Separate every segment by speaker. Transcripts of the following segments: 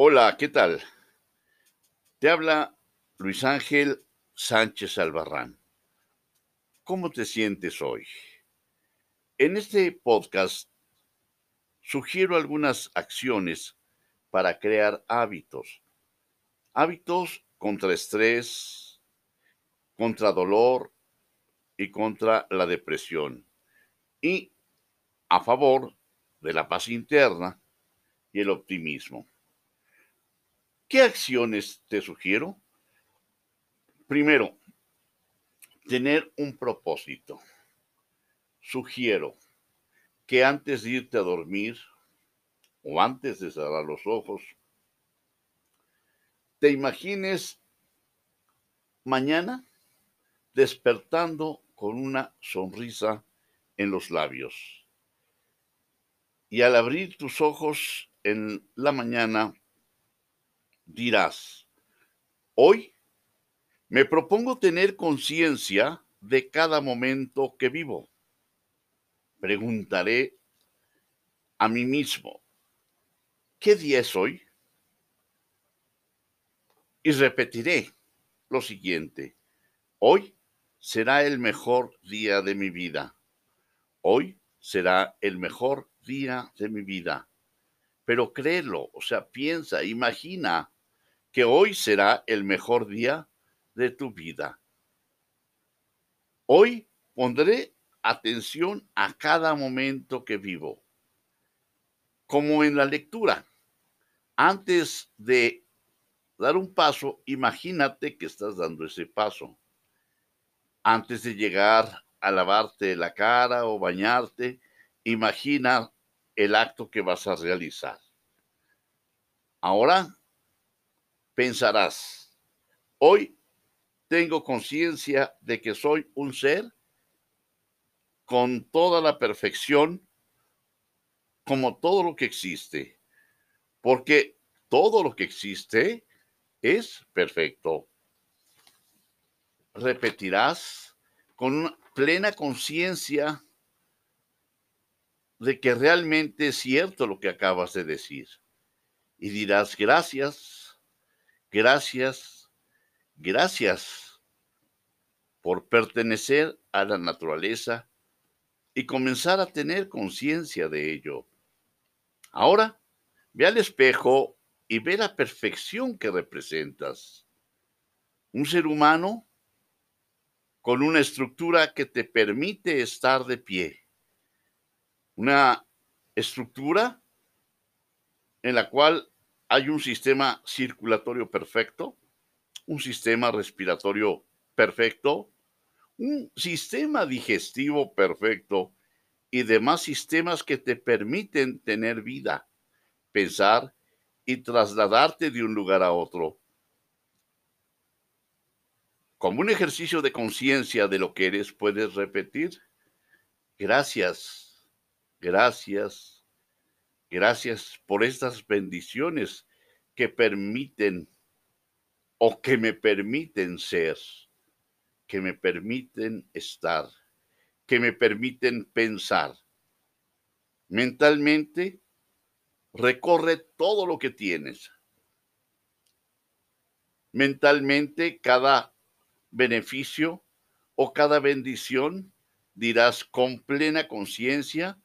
Speaker 1: Hola, ¿qué tal? Te habla Luis Ángel Sánchez Albarrán. ¿Cómo te sientes hoy? En este podcast sugiero algunas acciones para crear hábitos. Hábitos contra estrés, contra dolor y contra la depresión. Y a favor de la paz interna y el optimismo. ¿Qué acciones te sugiero? Primero, tener un propósito. Sugiero que antes de irte a dormir o antes de cerrar los ojos, te imagines mañana despertando con una sonrisa en los labios. Y al abrir tus ojos en la mañana, dirás, hoy me propongo tener conciencia de cada momento que vivo. Preguntaré a mí mismo, ¿qué día es hoy? Y repetiré lo siguiente, hoy será el mejor día de mi vida. Hoy será el mejor día de mi vida. Pero créelo, o sea, piensa, imagina que hoy será el mejor día de tu vida. Hoy pondré atención a cada momento que vivo. Como en la lectura, antes de dar un paso, imagínate que estás dando ese paso. Antes de llegar a lavarte la cara o bañarte, imagina el acto que vas a realizar. Ahora pensarás, hoy tengo conciencia de que soy un ser con toda la perfección, como todo lo que existe, porque todo lo que existe es perfecto. Repetirás con una plena conciencia de que realmente es cierto lo que acabas de decir. Y dirás, gracias, Gracias, gracias por pertenecer a la naturaleza y comenzar a tener conciencia de ello. Ahora, ve al espejo y ve la perfección que representas. Un ser humano con una estructura que te permite estar de pie. Una estructura en la cual hay un sistema circulatorio perfecto, un sistema respiratorio perfecto, un sistema digestivo perfecto y demás sistemas que te permiten tener vida, pensar y trasladarte de un lugar a otro. Como un ejercicio de conciencia de lo que eres, puedes repetir, gracias, gracias, Gracias por estas bendiciones que permiten o que me permiten ser, que me permiten estar, que me permiten pensar. Mentalmente, recorre todo lo que tienes. Mentalmente, cada beneficio o cada bendición dirás con plena conciencia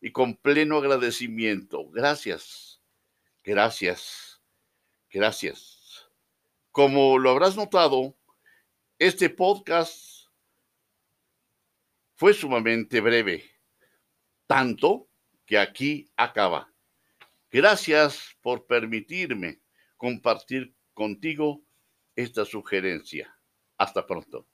Speaker 1: y con pleno agradecimiento. Gracias, gracias, gracias. Como lo habrás notado, este podcast fue sumamente breve, tanto que aquí acaba. Gracias por permitirme compartir contigo esta sugerencia. Hasta pronto.